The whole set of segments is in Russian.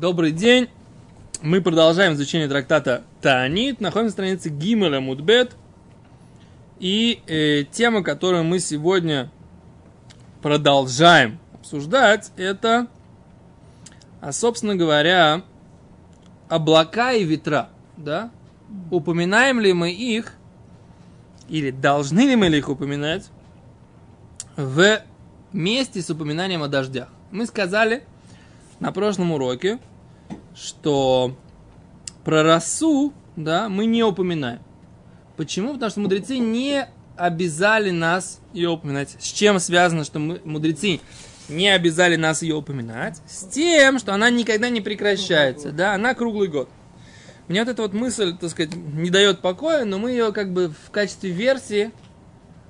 Добрый день. Мы продолжаем изучение трактата Таанит. Находимся на странице Гимеля Мудбет. И э, тема, которую мы сегодня продолжаем обсуждать, это, а, собственно говоря, облака и ветра. Да? Упоминаем ли мы их, или должны ли мы их упоминать в месте с упоминанием о дождях? Мы сказали на прошлом уроке, что про росу, да, мы не упоминаем. Почему? Потому что мудрецы не обязали нас ее упоминать. С чем связано, что мы, мудрецы не обязали нас ее упоминать? С тем, что она никогда не прекращается, да, она круглый год. Мне вот эта вот мысль, так сказать, не дает покоя, но мы ее как бы в качестве версии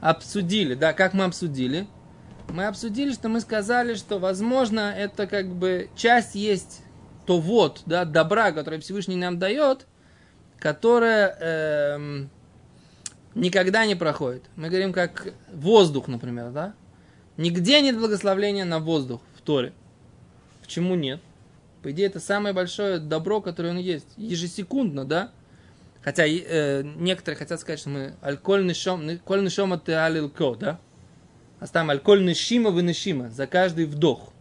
обсудили, да, как мы обсудили? Мы обсудили, что мы сказали, что, возможно, это как бы часть есть то вот, да, добра, которое Всевышний нам дает, которое эм, никогда не проходит. Мы говорим как воздух, например, да? Нигде нет благословления на воздух в Торе. Почему нет? По идее, это самое большое добро, которое он есть. Ежесекундно, да? Хотя э, некоторые хотят сказать, что мы алкольный шом, алкольный шом это алилко, да? А там алкольный шима выношима за каждый вдох.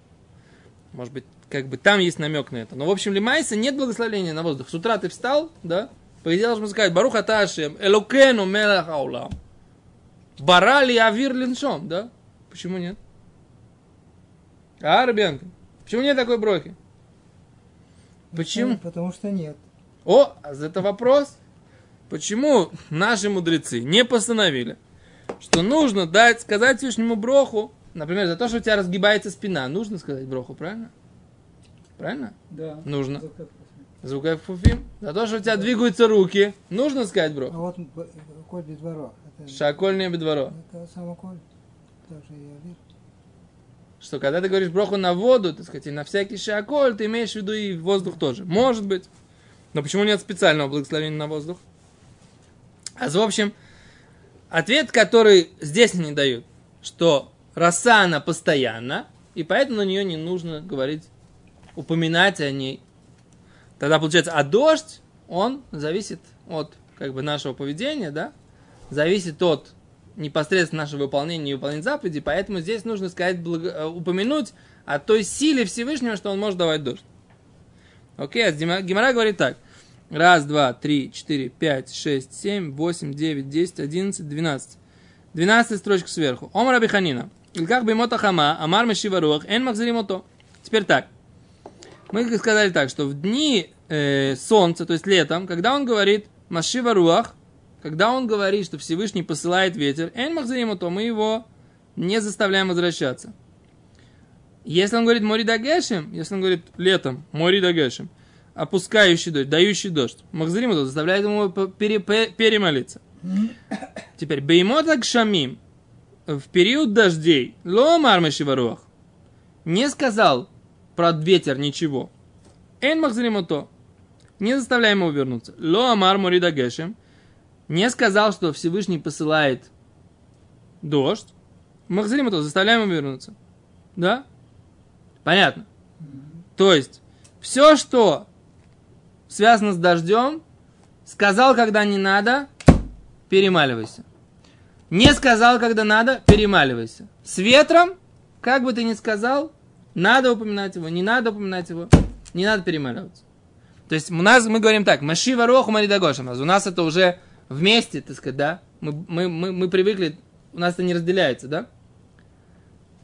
Может быть, как бы там есть намек на это. Но, в общем, лимайса нет благословения на воздух. С утра ты встал, да? По идее, должен сказать, Барух Аташем, Элокену Мелах Аулам. Барали Авир Линшом, да? Почему нет? А, Ребенка, почему нет такой брохи? Почему? Потому что нет. О, а это вопрос. Почему наши мудрецы не постановили, что нужно дать, сказать Всевышнему броху, например, за то, что у тебя разгибается спина, нужно сказать броху, правильно? Правильно? Да. Нужно. Звукай фуфим. За то, что у тебя двигаются руки, нужно сказать А броху. вот б- коль. Это, бедворо. это само коль. Тоже я вижу. Что когда ты говоришь броху на воду, так сказать, и на всякий шаколь, ты имеешь в виду и воздух тоже. Может быть. Но почему нет специального благословения на воздух? А в общем, ответ, который здесь они дают, что роса она постоянно, и поэтому на нее не нужно говорить, упоминать о ней. Тогда получается, а дождь, он зависит от как бы нашего поведения, да, зависит от непосредственно нашего выполнения и выполнения заповедей, поэтому здесь нужно сказать, благо- э, упомянуть о той силе Всевышнего, что он может давать дождь. Окей, а Гима- Гимара говорит так. Раз, два, три, четыре, пять, шесть, семь, восемь, девять, десять, одиннадцать, двенадцать. Двенадцатая строчка сверху. Омар Абиханина. Илках беймота хама, амар мешива руах, эн махзаримото. Теперь так. Мы сказали так, что в дни э, солнца, то есть летом, когда он говорит машива руах, когда он говорит, что Всевышний посылает ветер, эн махзаримото, мы его не заставляем возвращаться. Если он говорит мори дагешем, если он говорит летом мори дагешем, опускающий дождь, дающий дождь, махзарим это заставляет ему перемолиться. Теперь, беймота шамим в период дождей, ло мармаши варуах, не сказал про ветер ничего. Эн махзаримото, не заставляем его вернуться. Ло амар мори дагешем, не сказал, что Всевышний посылает дождь. Махзаримото, заставляем его вернуться. Да? Понятно. То есть, все, что связано с дождем, сказал, когда не надо, перемаливайся. Не сказал, когда надо, перемаливайся. С ветром, как бы ты ни сказал, надо упоминать его, не надо упоминать его, не надо перемаливаться. То есть у нас мы говорим так, Машива Роху Маридагошем. У нас это уже вместе, так сказать, да? Мы, мы, мы, мы привыкли, у нас это не разделяется, да?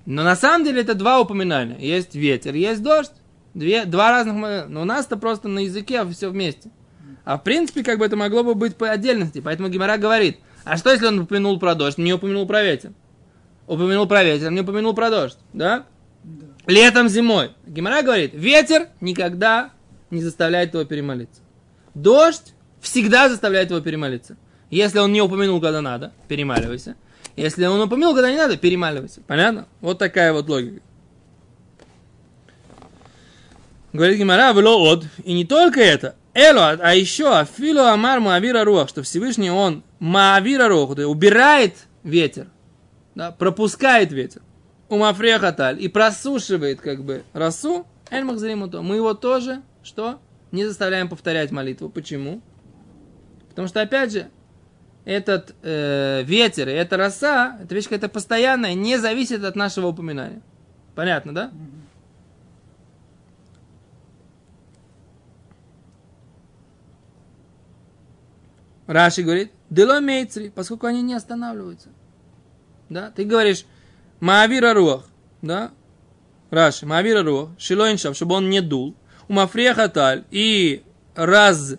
Но на самом деле это два упоминания. Есть ветер, есть дождь. Две, два разных, но у нас это просто на языке все вместе. А в принципе, как бы это могло бы быть по отдельности. Поэтому Гимара говорит, а что если он упомянул про дождь, не упомянул про ветер? Упомянул про ветер, не упомянул про дождь, да? Летом, зимой. Гимара говорит, ветер никогда не заставляет его перемолиться. Дождь всегда заставляет его перемолиться. Если он не упомянул, когда надо, перемаливайся. Если он упомянул, когда не надо, перемаливайся. Понятно? Вот такая вот логика. Говорит Гимара, вело от. И не только это. Эло, а еще афило амар маавира руах, что Всевышний он маавира руах, убирает ветер, да, пропускает ветер. Умафрея хаталь и просушивает как бы росу, эль махзаримуто. Мы его тоже что? Не заставляем повторять молитву. Почему? Потому что, опять же, этот э, ветер и эта роса, эта вещь какая-то постоянная, не зависит от нашего упоминания. Понятно, да? Раши говорит, дело мейцри, поскольку они не останавливаются. Да? Ты говоришь, маавира руах, да? Раши, маавира руах, шилоиншав, чтобы он не дул, у мафрия хаталь, и раз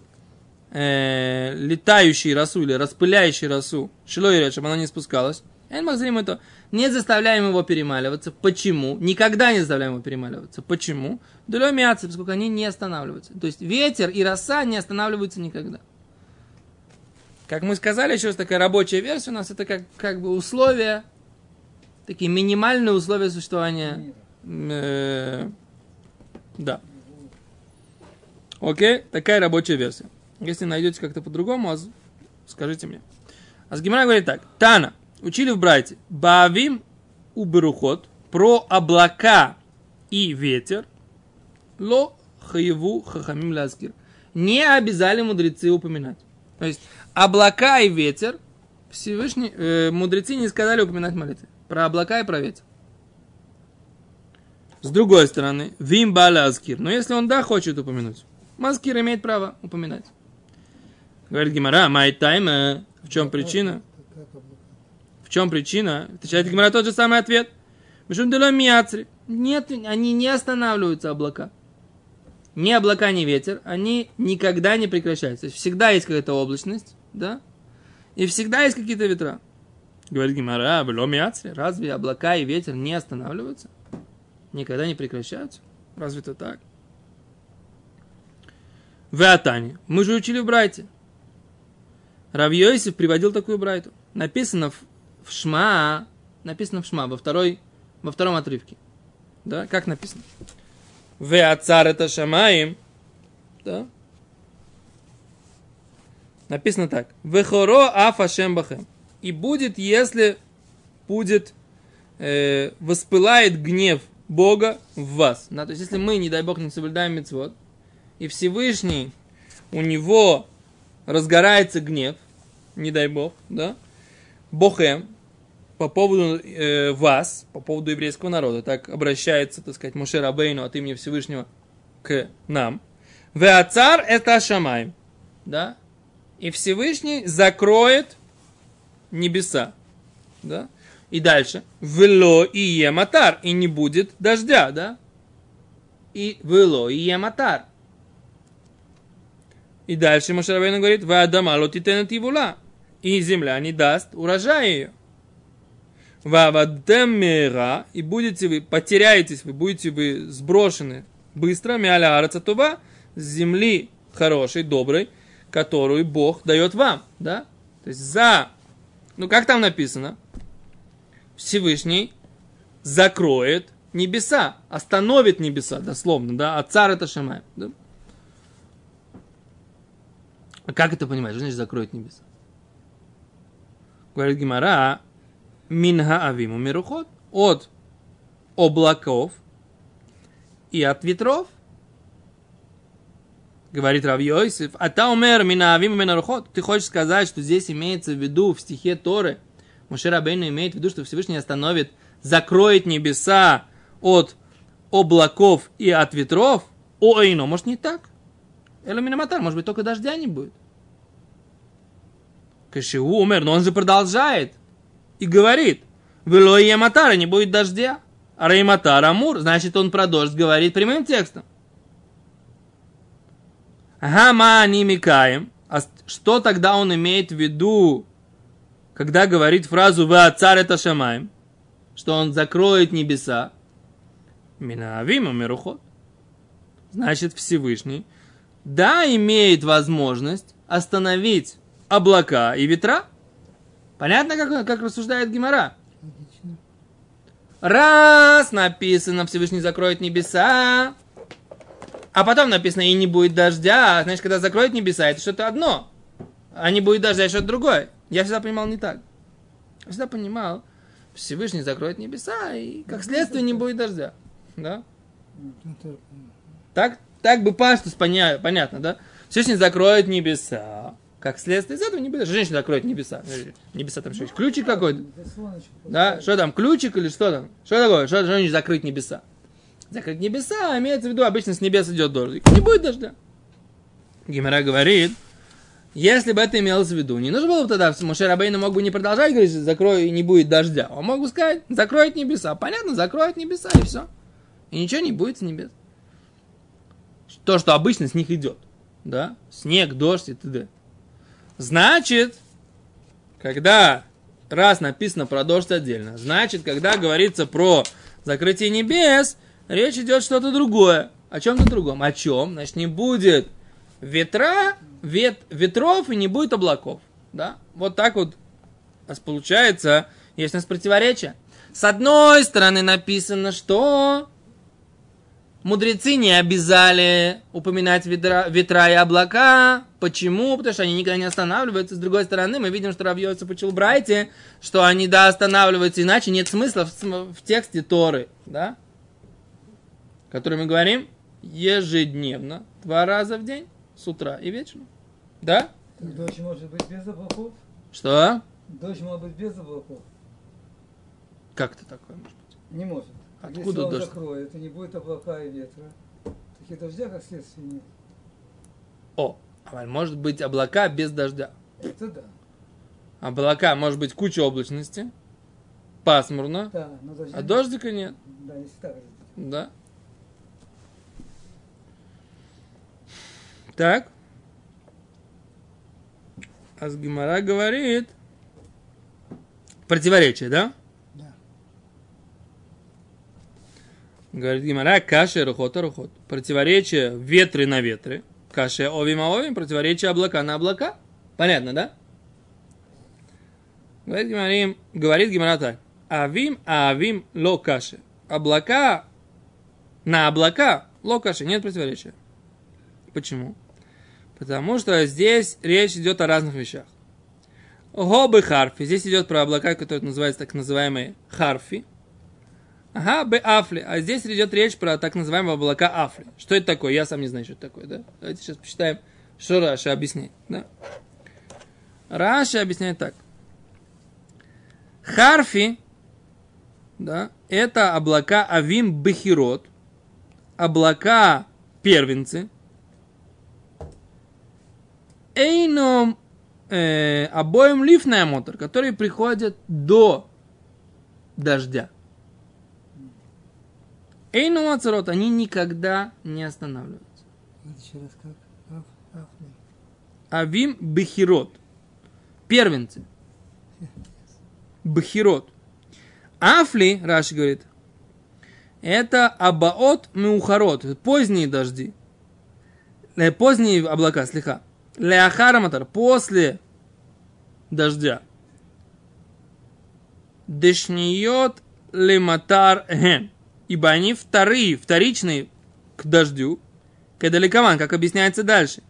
э, летающий росу или распыляющий росу, шилой чтобы она не спускалась, Эн махзрим это. Не заставляем его перемаливаться. Почему? Никогда не заставляем его перемаливаться. Почему? Дулё мяцы, поскольку они не останавливаются. То есть ветер и роса не останавливаются никогда. Как мы сказали, еще раз такая рабочая версия у нас, это как, как бы условия, такие минимальные условия существования. Э, да. Окей, такая рабочая версия. Если найдете как-то по-другому, скажите мне. А с говорит так. Тана. Учили в Брайте. Бавим уберухот. Про облака и ветер. Ло хаеву хахамим ласкир. Не обязали мудрецы упоминать. То есть облака и ветер Всевышний, э, мудрецы не сказали упоминать молитвы. Про облака и про ветер. С другой стороны, вим бала аскир. Но если он да хочет упомянуть, маскир имеет право упоминать. Говорит Гимара, май тайма. В чем причина? В чем причина? Отвечает Гимара тот же самый ответ. Нет, они не останавливаются, облака. Ни облака, ни ветер, они никогда не прекращаются. Всегда есть какая-то облачность, да? И всегда есть какие-то ветра. Говорит Гимара, разве облака и ветер не останавливаются? Никогда не прекращаются? Разве это так? В Атане. Мы же учили в Брайте. Равьёйсев приводил такую Брайту. Написано в, Шма, написано в Шма, во, второй, во втором отрывке. Да, как написано? В Ацар это Шамаим. Да. Написано так. Вехоро афашем бахем. И будет, если будет, э, воспылает гнев Бога в вас. Да, то есть, если мы, не дай Бог, не соблюдаем мецвод, и Всевышний, у него разгорается гнев, не дай Бог, да, Бохем, по поводу э, вас, по поводу еврейского народа, так обращается, так сказать, Моше Рабейну от имени Всевышнего к нам. Веацар это Шамай, да, и Всевышний закроет небеса, да, и дальше. Вело и ематар, и не будет дождя, да, и вело и ематар. И дальше Машарабейна говорит, вы Адама лотитенет ивула. И земля не даст урожая ее. Вавадемера, и будете вы, потеряетесь вы, будете вы сброшены быстро, мяля арацатува, с земли хорошей, доброй, которую Бог дает вам, да? То есть за, ну как там написано? Всевышний закроет небеса, остановит небеса, дословно, да, а царь это Шамай, да? А как это понимать? Что значит закроет небеса? Говорит Гимара, минха авиму мирухот, от облаков и от ветров. Говорит Рав Йосиф, а та умер мина авиму минарухот. Ты хочешь сказать, что здесь имеется в виду в стихе Торы, Муше Рабейну имеет в виду, что Всевышний остановит, закроет небеса от облаков и от ветров? Ой, ну, может не так? Эломинаматар, может быть, только дождя не будет. Кашиу умер, но он же продолжает и говорит, Вело и Яматара не будет дождя. А Рейматар Амур, значит, он про дождь говорит прямым текстом. Гама не микаем. А что тогда он имеет в виду, когда говорит фразу «Вы царь это шамаем», что он закроет небеса? Минавима мирухот. Значит, Всевышний да, имеет возможность остановить облака и ветра. Понятно, как, как рассуждает Гимара? Раз написано, Всевышний закроет небеса, а потом написано, и не будет дождя. Значит, когда закроет небеса, это что-то одно. А не будет дождя, что-то другое. Я всегда понимал не так. Я всегда понимал, Всевышний закроет небеса, и как следствие не будет дождя. Да? Так, так бы паштус поня- понятно, да? Всевышний закроет небеса. Как следствие из этого небеса. Женщина закроет небеса. Э, Небеса там что есть? Ключик какой-то. Да? Что там, ключик или что там? Что такое? Что, значит закрыть небеса? Закрыть небеса имеется в виду, обычно с небес идет дождь. Не будет дождя. Гимера говорит, если бы это имелось в виду, не нужно было бы тогда, Моше Рабейна мог бы не продолжать говорить, закрой и не будет дождя. Он мог бы сказать, закроет небеса. Понятно, закроет небеса и все. И ничего не будет с небес. То, что обычно с них идет. Да? Снег, дождь и т.д. Значит, когда раз написано про дождь отдельно, значит, когда говорится про закрытие небес, речь идет что-то другое. О чем-то другом. О чем? Значит, не будет ветра, вет, ветров и не будет облаков. Да? Вот так вот у нас получается, есть у нас противоречие. С одной стороны написано, что мудрецы не обязали упоминать ветра, ветра и облака. Почему? Потому что они никогда не останавливаются. С другой стороны, мы видим, что Равьёйца почел Брайте, что они, да, останавливаются, иначе нет смысла в, в тексте Торы, да? Который мы говорим ежедневно, два раза в день, с утра и вечером. Да? Дождь может быть без облаков? Что? Дождь может быть без облаков? Как это такое может быть? Не может. Откуда Если он дождь? закроет, и не будет облака и ветра, таких дождя, как следствие, нет. О, а может быть облака без дождя. Это да. Облака, может быть, куча облачности, пасмурно, Да, но дождя а дождика нет. Да, если так. Да. Так. Асгимара говорит. Противоречие, да? Да. Говорит Гимара, каши рухота рухот. Противоречие ветры на ветры. Каши овим а овим. Противоречие облака на облака. Понятно, да? Говорит Гимарим, говорит Гимара так. Авим, а авим ло каши. Облака на облака ло каши. Нет противоречия. Почему? Потому что здесь речь идет о разных вещах. Гобы харфи. Здесь идет про облака, которые называются так называемые харфи. Ага, б афли. А здесь идет речь про так называемые облака афли. Что это такое? Я сам не знаю, что это такое, да? Давайте сейчас посчитаем, что Раши объясняет, да? Раши объясняет так. חרפי, да, это облака עבים בכירות, облака первенцы, אינון э, הבאים לפני המטר, которые приходят до дождя. אינן נעצרות, они никогда не останавливаются. Еще раз как? Авим Бехирот. Первенцы. Бехирот. Афли, Раши говорит, это абаот меухарот, поздние дожди. Э, Поздние облака, слегка. Леахараматар, после дождя. Дешниот лематар ген. Ибо они вторые, вторичные к дождю. Кедаликован, как объясняется дальше.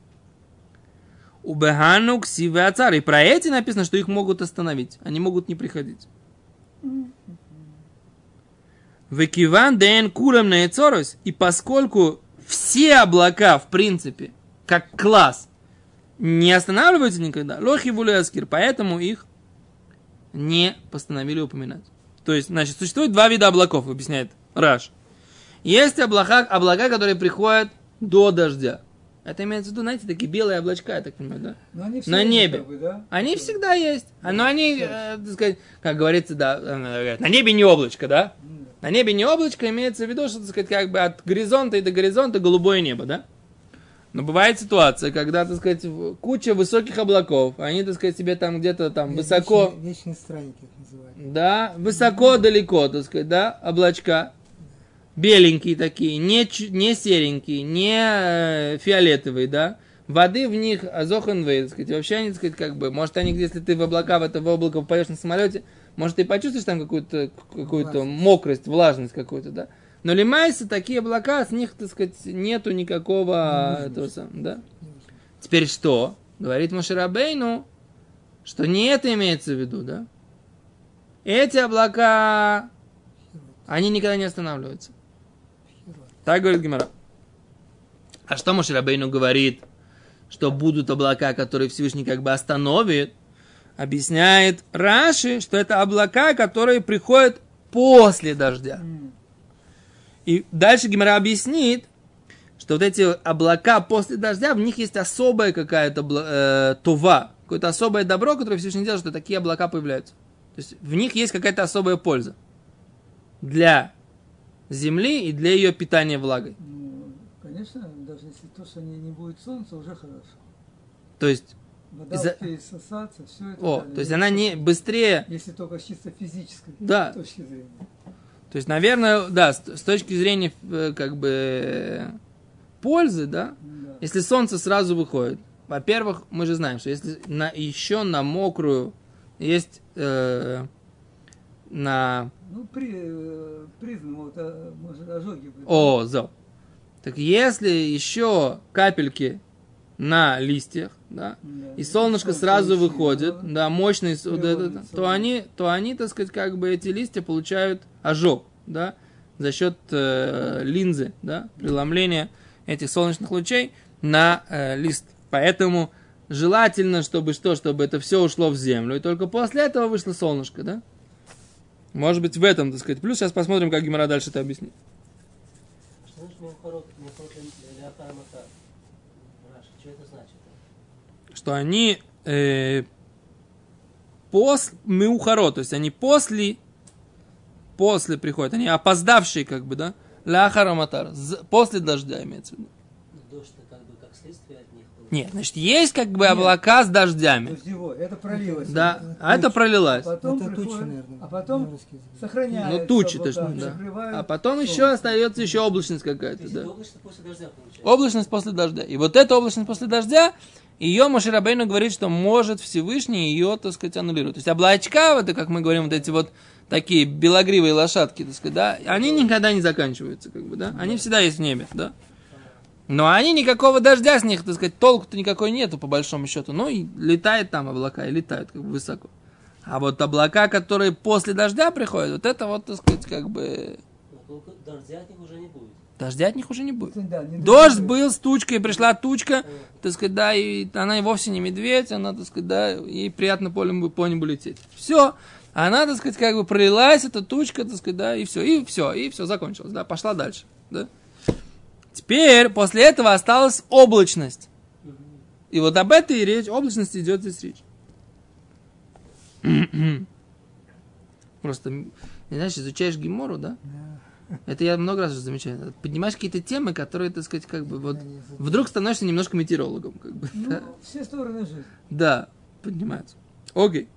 У ацар. И про эти написано, что их могут остановить. Они могут не приходить. Векиван ден кулем на И поскольку все облака, в принципе, как класс, не останавливаются никогда, лохи вулеаскир, поэтому их не постановили упоминать. То есть, значит, существует два вида облаков, объясняет Раш. Есть облака, облака, которые приходят до дождя. Это имеется в виду, знаете, такие белые облачка, я так понимаю, да? Но они все На небе. как бы, да? Они всегда есть. А, Но они, э, так сказать, как говорится, да, э, на небе не облачко, да? М, На небе не облачко, имеется в виду, что, так сказать, как бы от горизонта и до горизонта голубое небо, да? Но бывает ситуация, когда, так сказать, куча высоких облаков, они, так сказать, себе там где-то там высоко, Вечные, вечные странники их называют. да, высоко далеко, так сказать, да, облачка, беленькие такие, не, не серенькие, не э, фиолетовые, да, воды в них азоханвей, так сказать, вообще они, так сказать, как бы, может, они, если ты в облака, в это в облако попадешь на самолете, может, ты почувствуешь там какую-то, Влажность. мокрость, влажность какую-то, да, но лимайсы, такие облака, с них, так сказать, нету никакого Не этого самого, да. Теперь что? Говорит Маширабейну, что не это имеется в виду, да? Эти облака, они никогда не останавливаются. Так говорит Гимара. А что Мошерабейну говорит? Что будут облака, которые Всевышний как бы остановит. Объясняет Раши, что это облака, которые приходят после дождя. И дальше Гимара объяснит, что вот эти облака после дождя, в них есть особая какая-то э, това, какое-то особое добро, которое Всевышний делает, что такие облака появляются. То есть в них есть какая-то особая польза для земли и для ее питания влагой. Ну, конечно, даже если то, что не, не будет солнца, уже хорошо. То есть, Вода Из-за- успеет сосаться, все это. о, далее. то есть она не быстрее, Если только с чисто физической Да. точки зрения. То есть, наверное, да, с, точки зрения э, как бы э, пользы, да, Да. Если солнце сразу выходит, во-первых, мы же знаем, что если на, еще на мокрую есть э, на... Ну, при, э, признак, вот, а, может, ожоги были. О, зал. Так если еще капельки на листьях, да, Да. и солнышко Солнце сразу очень, выходит, да. да, мощный, с- вот это, то они, то они, так сказать, как бы эти листья получают ожог, да, за счет э, линзы, да, преломления этих солнечных лучей на э, лист. Поэтому желательно, чтобы что, чтобы это все ушло в землю, и только после этого вышло солнышко, да. Может быть, в этом, так сказать, плюс. Сейчас посмотрим, как Гимара дальше это объяснит. Что значит Меухарот, Меухарот для Ахарамата? Раша, что это значит? Что они э, пос меухаро, то есть они после, после приходят, они опоздавшие как бы, да, ляхараматар, после дождя имеется в виду. Ну, Дождь-то как бы как следствие от них. Нет, значит, есть как бы облака с дождями, Дождевой, это пролилось. да, а это пролилось. Потом Это приходит, тучи, наверное. а потом сохраняется. Ну, тучи, облака, точно, да. закрывают А потом еще солнце. остается еще облачность То какая-то, да. это облачно после дождя получается. Облачность после дождя. И вот эта облачность после дождя, ее Мошерабейну говорит, что может Всевышний ее, так сказать, аннулировать. То есть облачка, вот, как мы говорим, вот эти вот такие белогривые лошадки, так сказать, да, они никогда не заканчиваются, как бы, да, они всегда есть в небе, да. Но они никакого дождя с них, так сказать, толку-то никакой нету, по большому счету. Ну, и летает там облака, и летают как бы высоко. А вот облака, которые после дождя приходят, вот это вот, так сказать, как бы... Но дождя от них уже не будет. Дождя от них уже не будет. Да, не Дождь был с тучкой, пришла тучка, так сказать, да, и она и вовсе не медведь, она, так сказать, да, ей приятно по небу, по небу лететь. Все. Она, так сказать, как бы пролилась, эта тучка, так сказать, да, и все, и все, и все, закончилось, да, пошла дальше, да. Теперь, после этого осталась облачность. И вот об этой и речь, облачности идет здесь речь. Просто, знаешь, изучаешь Гимору, да? Это я много раз уже замечаю. Поднимаешь какие-то темы, которые, так сказать, как бы вот вдруг становишься немножко метеорологом, как бы. Ну, Да, все стороны жизни. да поднимаются. Окей.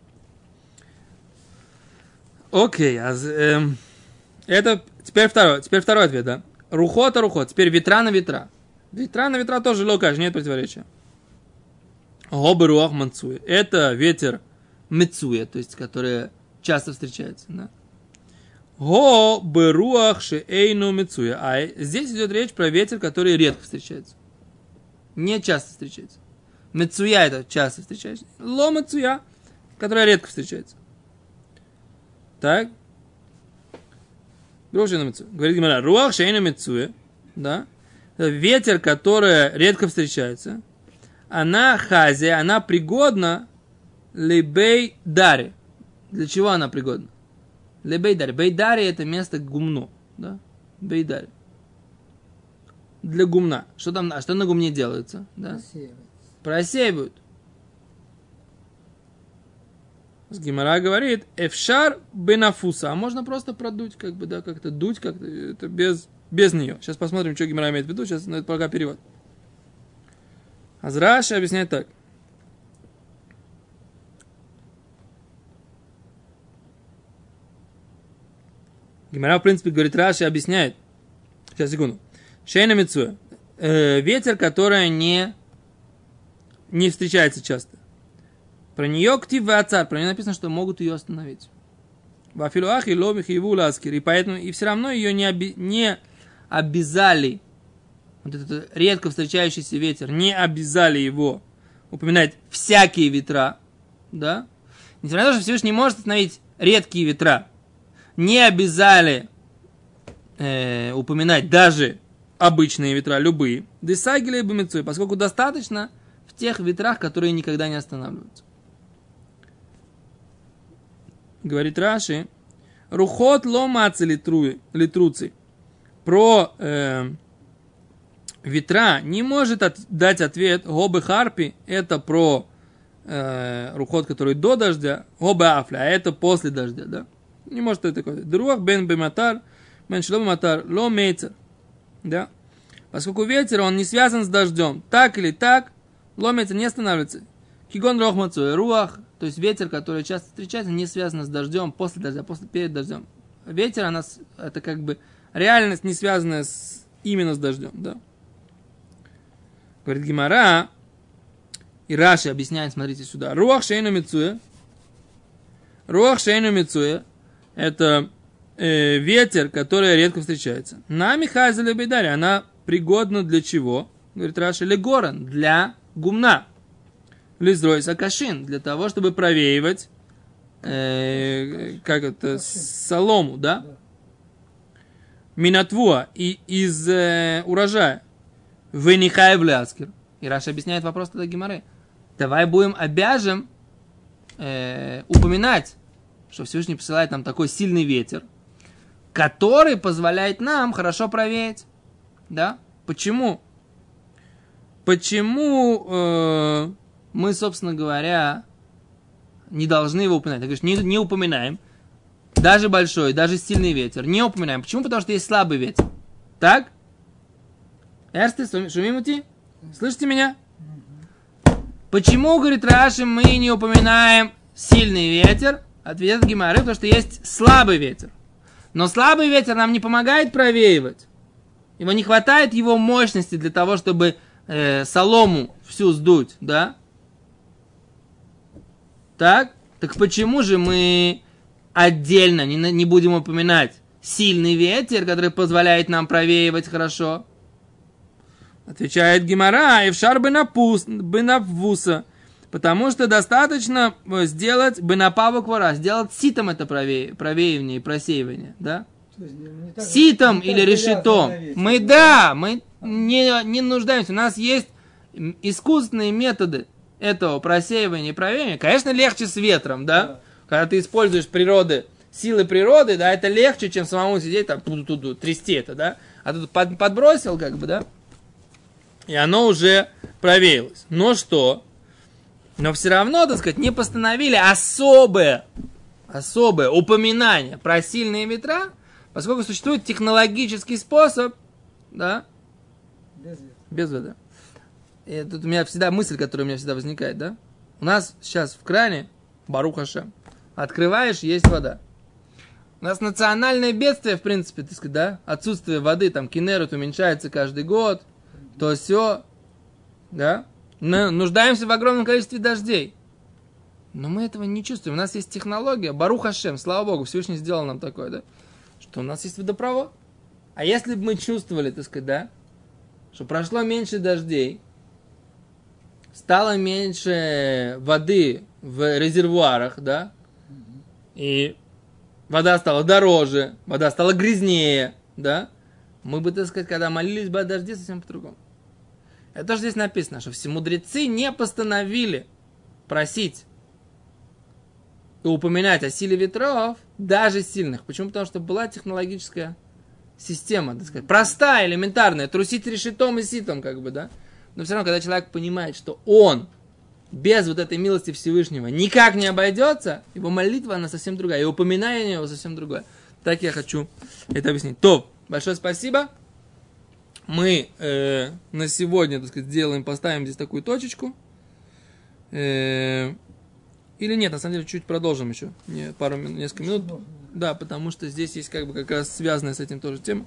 Окей, а эм, это теперь второй, теперь второй ответ, да? Рухота рухот, теперь ветра на ветра. Ветра на ветра тоже локаш, нет противоречия. Гобы руах манцуя. Это ветер мецуя, то есть, который часто встречается, да? Го беруах шеэйну мецуя. А здесь идет речь про ветер, который редко встречается. Не часто встречается. Мецуя это часто встречается. Ло мецуя, которая редко встречается. Так? Руах шеэйну мецуя. Говорит Гимара, руах шеэйну мецуя, да? Ветер, который редко встречается. Она хазия, она пригодна лебей даре. Для чего она пригодна? Для Бейдари. Бейдари это место гумно. Да? Бейдари. Для гумна. Что там, а что на гумне делается? Да? Просеивают. С Гимара говорит, эфшар бенафуса. А можно просто продуть, как бы, да, как-то дуть, как-то, это без, без нее. Сейчас посмотрим, что Гимара имеет в виду. Сейчас, ну, это пока перевод. Азраши объясняет так. Гимара, в принципе, говорит, Раши объясняет. Сейчас, секунду. Шейна Мицуя. Э, ветер, который не, не встречается часто. Про нее ктив царь, про нее написано, что могут ее остановить. Вафилуах и ломих и вуласкир. И поэтому и все равно ее не, оби- не обязали, вот этот редко встречающийся ветер, не обязали его упоминать всякие ветра, да? Несмотря на то, что Всевышний может остановить редкие ветра, не обязали э, упоминать даже обычные ветра, любые, десагили и поскольку достаточно в тех ветрах, которые никогда не останавливаются. Говорит Раши, рухот ломацы литруцы. Про э, ветра не может от, дать ответ гобы харпи, это про э, рухот, который до дождя, гобы афля, а это после дождя, да? Не может это такое. Друах бен бематар, бен шло бематар, ло мейцер, да? Поскольку ветер, он не связан с дождем, так или так, ломится, не останавливается. Кигон рохмацу, руах, то есть ветер, который часто встречается, не связан с дождем, после дождя, после, перед дождем. Ветер, она, это как бы реальность, не связанная с, именно с дождем, да. Говорит Гимара, и Раши объясняет, смотрите сюда. Руах шейну мицуя. Руах шейну мицуя. Это э, ветер, который редко встречается. На Михайзеле Бейдаре она пригодна для чего? Говорит Раши, легоран, для гумна. Лизрой сакашин, для того, чтобы провеивать э, как это, солому, да? Минатвуа и из э, урожая. Венихай в И Раша объясняет вопрос тогда Гимары. Давай будем обяжем э, упоминать, что Всевышний посылает нам такой сильный ветер, который позволяет нам хорошо проверить. Да? Почему? Почему э, мы, собственно говоря, не должны его упоминать? Ты говоришь, не, не упоминаем. Даже большой, даже сильный ветер. Не упоминаем. Почему? Потому что есть слабый ветер. Так? Эрсты, шумимути? Слышите меня? Почему, говорит Раши, мы не упоминаем сильный ветер? Ответ Гимары, потому что есть слабый ветер. Но слабый ветер нам не помогает провеивать. Его не хватает его мощности для того, чтобы э, солому всю сдуть, да? Так? Так почему же мы отдельно не, не будем упоминать сильный ветер, который позволяет нам провеивать хорошо? Отвечает Гимара, и в шар бы напвуса. Потому что достаточно э, сделать бы на квара, сделать ситом это правее, правеивание и просеивание, да? Ситом или решетом. Мы, да, мы не, не нуждаемся. У нас есть искусственные методы этого просеивания и провеивания. Конечно, легче с ветром, да? да. Когда ты используешь природы, силы природы, да, это легче, чем самому сидеть там, ту -ту -ту, трясти это, да? А тут под, подбросил, как бы, да? и оно уже проверилось. Но что? Но все равно, так сказать, не постановили особое, особое упоминание про сильные ветра, поскольку существует технологический способ, да? Без ветра. Без ветра. И тут у меня всегда мысль, которая у меня всегда возникает, да? У нас сейчас в кране, Барухаша, открываешь, есть вода. У нас национальное бедствие, в принципе, так сказать, да? Отсутствие воды, там, кинерут уменьшается каждый год – то все, да, мы нуждаемся в огромном количестве дождей. Но мы этого не чувствуем. У нас есть технология, Барух Хашем, слава Богу, Всевышний сделал нам такое, да, что у нас есть водопровод. А если бы мы чувствовали, так сказать, да, что прошло меньше дождей, стало меньше воды в резервуарах, да, и вода стала дороже, вода стала грязнее, да, мы бы, так сказать, когда молились бы о дожде, совсем по-другому. Это тоже здесь написано, что все мудрецы не постановили просить и упоминать о силе ветров, даже сильных. Почему? Потому что была технологическая система, так сказать, простая, элементарная, трусить решетом и ситом, как бы, да. Но все равно, когда человек понимает, что он без вот этой милости Всевышнего никак не обойдется, его молитва, она совсем другая, и упоминание его совсем другое. Так я хочу это объяснить. То, большое спасибо мы э, на сегодня, так сказать, сделаем, поставим здесь такую точечку. Э, или нет, на самом деле, чуть продолжим еще, не, пару несколько минут. Да, потому что здесь есть как бы как раз связанная с этим тоже тема.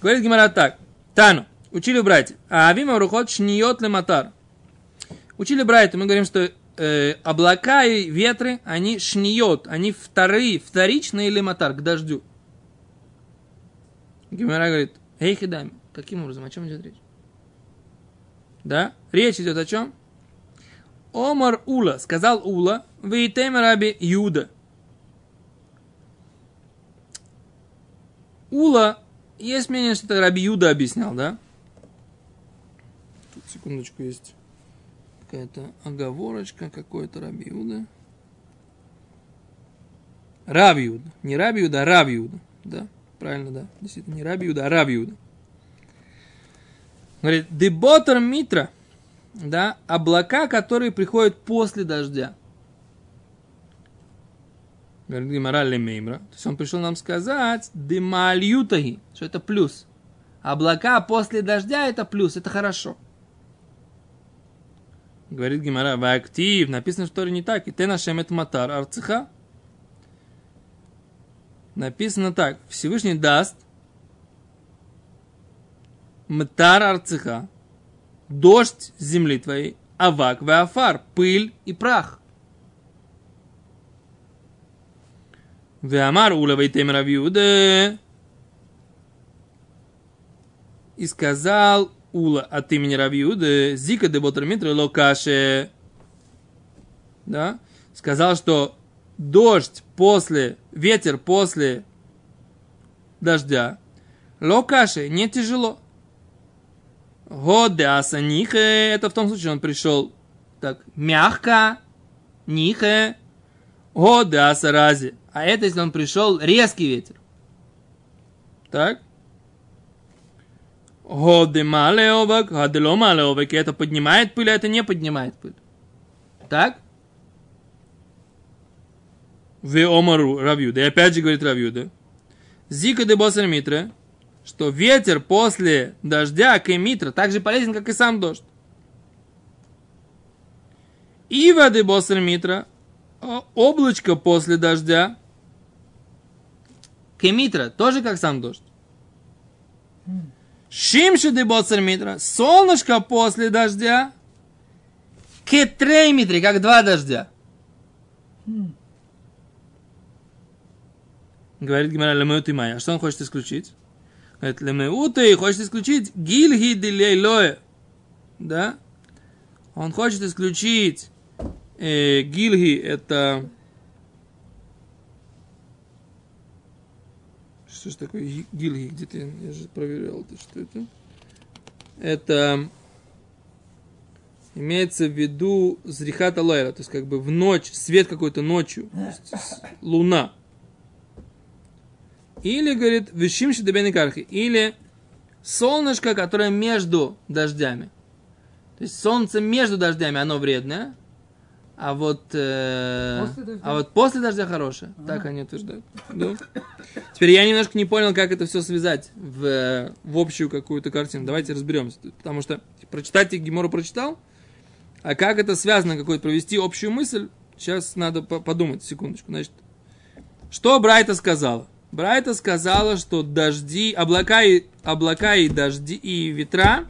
Говорит Гимара так. Тану, учили братья. А авима рухот шниот матар. Учили братья, мы говорим, что э, облака и ветры, они шниот, они вторые, вторичные лематар, к дождю. Гимара говорит, эй, хидами, Каким образом? О чем идет речь? Да? Речь идет о чем? Омар Ула, сказал Ула, Вейтем Раби Юда. Ула, есть мнение, что это Раби Юда объяснял, да? секундочку, есть какая-то оговорочка, какой-то Рабиуда. Равиуда. Не Рабиуда, а Равиуда. Да, правильно, да. Действительно, не Рабиуда, а Равиуда. Говорит, деботер митра, да, облака, которые приходят после дождя. Говорит Гимара Меймра. То есть он пришел нам сказать, дымальютаги, что это плюс. Облака после дождя это плюс, это хорошо. Говорит Гимара, актив, написано, что не так. И ты нашем матар арцеха. Написано так, Всевышний даст Мтар арцеха, дождь земли твоей, авак, веафар, пыль и прах. Веамар ула вейтем равиуде. И сказал Ула от имени Равиуды, Зика де Ботрамитра Локаше, да, сказал, что дождь после, ветер после дождя, Локаше не тяжело. Годе асанихе, это в том случае он пришел так мягко, нихе, годе асарази. А это если он пришел резкий ветер. Так? Годе малеовак, годе ло малеовак. Это поднимает пыль, а это не поднимает пыль. Так? В омару равюда. И опять же говорит равюда. Зика де босер митра что ветер после дождя кемитра так же полезен, как и сам дождь. И воды босер митра, облачко после дождя, кемитра, тоже как сам дождь. Шимши де босер митра, солнышко после дождя, кетрей митри, как два дождя. Говорит Гимара Лемеут и Майя. Что он хочет исключить? Говорит, Лемеуты хочет исключить Гильги Дилейлое. Да? Он хочет исключить э, Гильги, это... Что же такое Гильги? Где-то я, я же проверял, это что это? Это имеется в виду Зрихата Лайра, то есть как бы в ночь, свет какой-то ночью, луна. Или, говорит, вещим кархи. Или солнышко, которое между дождями. То есть солнце между дождями, оно вредное. А вот, э, а вот после дождя хорошее. А. Так они утверждают. Да. Теперь я немножко не понял, как это все связать в, в общую какую-то картину. Давайте разберемся. Потому что прочитать Гимору прочитал, а как это связано, какой-то провести общую мысль, сейчас надо подумать, секундочку. Значит, что Брайта сказала? Брайта сказала, что дожди, облака и, облака и дожди и ветра,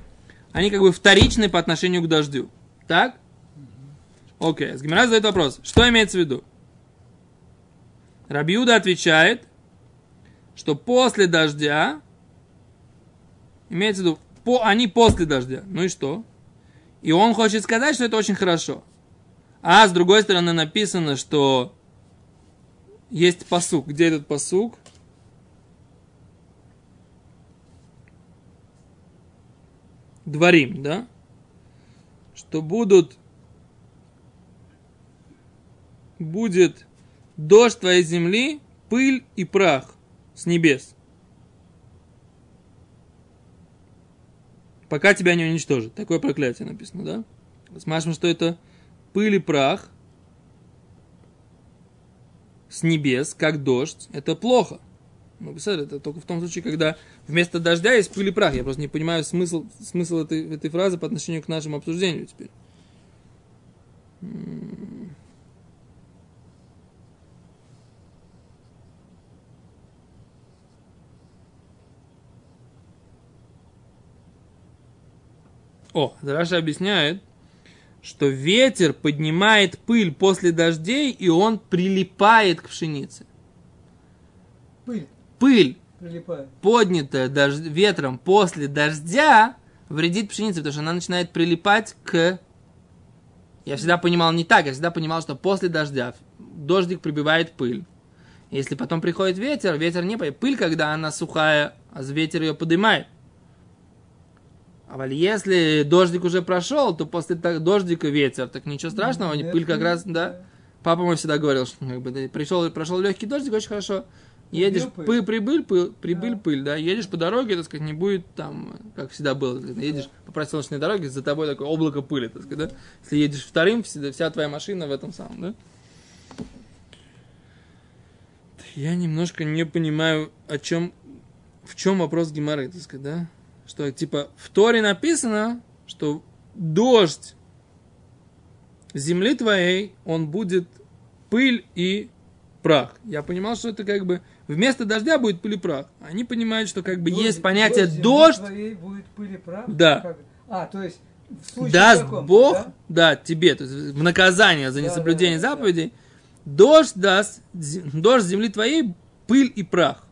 они как бы вторичны по отношению к дождю. Так? Окей, с Гимара задает вопрос. Что имеется в виду? Рабиуда отвечает, что после дождя, имеется в виду, по, они после дождя. Ну и что? И он хочет сказать, что это очень хорошо. А с другой стороны написано, что есть посук. Где этот посук? Дворим, да? Что будут, будет дождь твоей земли, пыль и прах с небес. Пока тебя не уничтожат. Такое проклятие написано, да? Смотрим, что это пыль и прах с небес, как дождь. Это плохо. Ну, это только в том случае, когда вместо дождя есть пыль и прах. Я просто не понимаю смысл, смысл этой, этой фразы по отношению к нашему обсуждению теперь. О, Раша объясняет, что ветер поднимает пыль после дождей, и он прилипает к пшенице. Пыль пыль, Прилипает. поднятая дож... ветром после дождя, вредит пшенице, потому что она начинает прилипать к... Я всегда понимал не так, я всегда понимал, что после дождя дождик прибивает пыль. Если потом приходит ветер, ветер не. Пыль, когда она сухая, а ветер ее поднимает. А если дождик уже прошел, то после дождика ветер, так ничего страшного, не пыль как раз, да. Папа мой всегда говорил, что как бы, пришел, прошел легкий дождик, очень хорошо. Едешь, пыль. пы, прибыль, пыль, прибыль, Да. пыль, да, едешь по дороге, так сказать, не будет там, как всегда было, сказать, едешь по проселочной дороге, за тобой такое облако пыли, так сказать, да. Если едешь вторым, всегда, вся твоя машина в этом самом, да. Я немножко не понимаю, о чем, в чем вопрос Гимары, так сказать, да? Что, типа, в Торе написано, что дождь земли твоей, он будет пыль и прах. Я понимал, что это как бы вместо дождя будет пыль и прах. Они понимают, что как бы Дождь- есть понятие дождь, твоей будет пыль и прах? Да. Как? А, то есть в случае даст каком-то, Бог, да? да? тебе, то есть в наказание за Да, несоблюдение да, да, да. заповедей, дождь даст, дождь земли твоей, пыль и прах.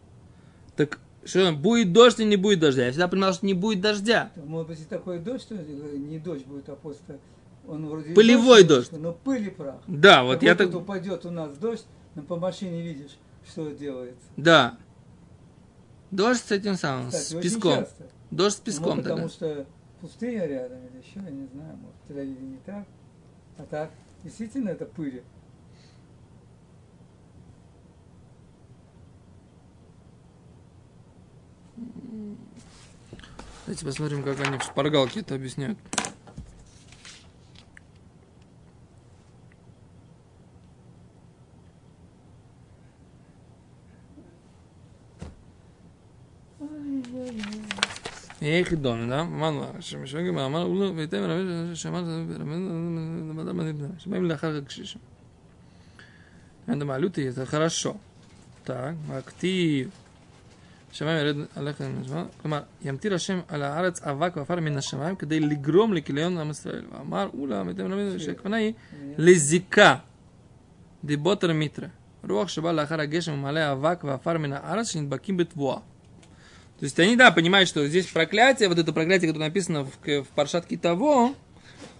Так что, будет дождь или не будет дождя? Я всегда понимал, что не будет дождя. Может быть, и такой дождь, что не дождь будет, а просто он вроде Пылевой немножко, дождь. Но пыль и прах. Да, вот Как я будто так... упадет у нас дождь, но по машине видишь, что делается. Да. Дождь с этим самым, Кстати, с песком. часто. Дождь с Ну, песком потому тогда. что пустыня рядом или еще, я не знаю, может, в не так. А так, действительно, это пыль. Давайте посмотрим, как они в шпаргалке это объясняют. איך דון, да? אמרנו, שמשוגע אמר, הוא לא, ויתן רבי שאמר, שבאים לאחר הקשישים. אין דמעלותי, זה хорошо. Так, актив. שמיים ירד עליכם מזמן. כלומר, ימטיר השם על הארץ אבק ועפר מן השמיים כדי לגרום לכיליון עם ישראל. ואמר אולה, מתם רבי, שהכוונה היא לזיקה. דיבוטר מיטרה. רוח שבא לאחר הגשם ומעלה אבק ועפר מן הארץ שנדבקים בתבואה. То есть они, да, понимают, что здесь проклятие, вот это проклятие, которое написано в, в Паршатке того,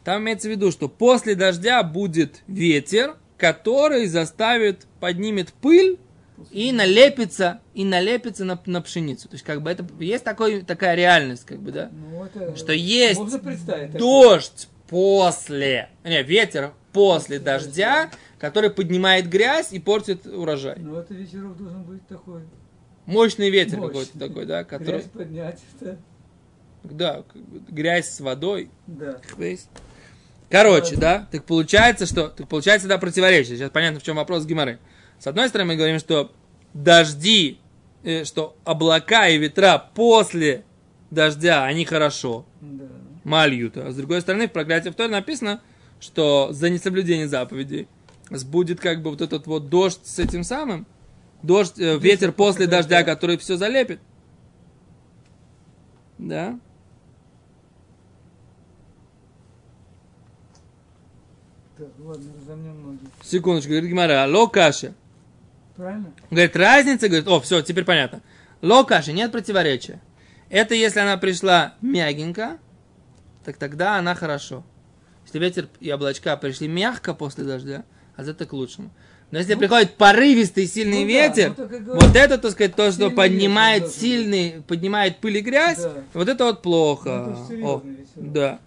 там имеется в виду, что после дождя будет ветер, который заставит, поднимет пыль и налепится, и налепится на, на пшеницу. То есть, как бы это есть такой, такая реальность, как бы, да, Ну, это что есть дождь после, не, ветер после дождя, который поднимает грязь и портит урожай. Ну, это вечерок должен быть такой. Мощный ветер Мощный. какой-то такой, да, который, Грязь поднять, да, бы грязь с водой, да. Короче, да, так получается, что, так получается, да, противоречие. Сейчас понятно, в чем вопрос Гимары. С одной стороны, мы говорим, что дожди, э, что облака и ветра после дождя, они хорошо, Да. мальют. А с другой стороны, в проклятии в Торе написано, что за несоблюдение заповедей будет как бы вот этот вот дождь с этим самым, дождь, э, ветер после дождя, который все залепит. Да? Так, ладно. Секундочку, говорит Гимара, ло каша. Правильно? Говорит, разница, говорит, о, все, теперь понятно. Ло каши, нет противоречия. Это если она пришла мягенько, так тогда она хорошо. Если ветер и облачка пришли мягко после дождя, а это к лучшему. Но если приходит порывистый сильный Ну да, ветер, ну и говорю. вот это, так сказать, то, что поднимает ветер сильный, поднимает пыль и грязь, Да. вот это вот плохо. Ну, это О, да.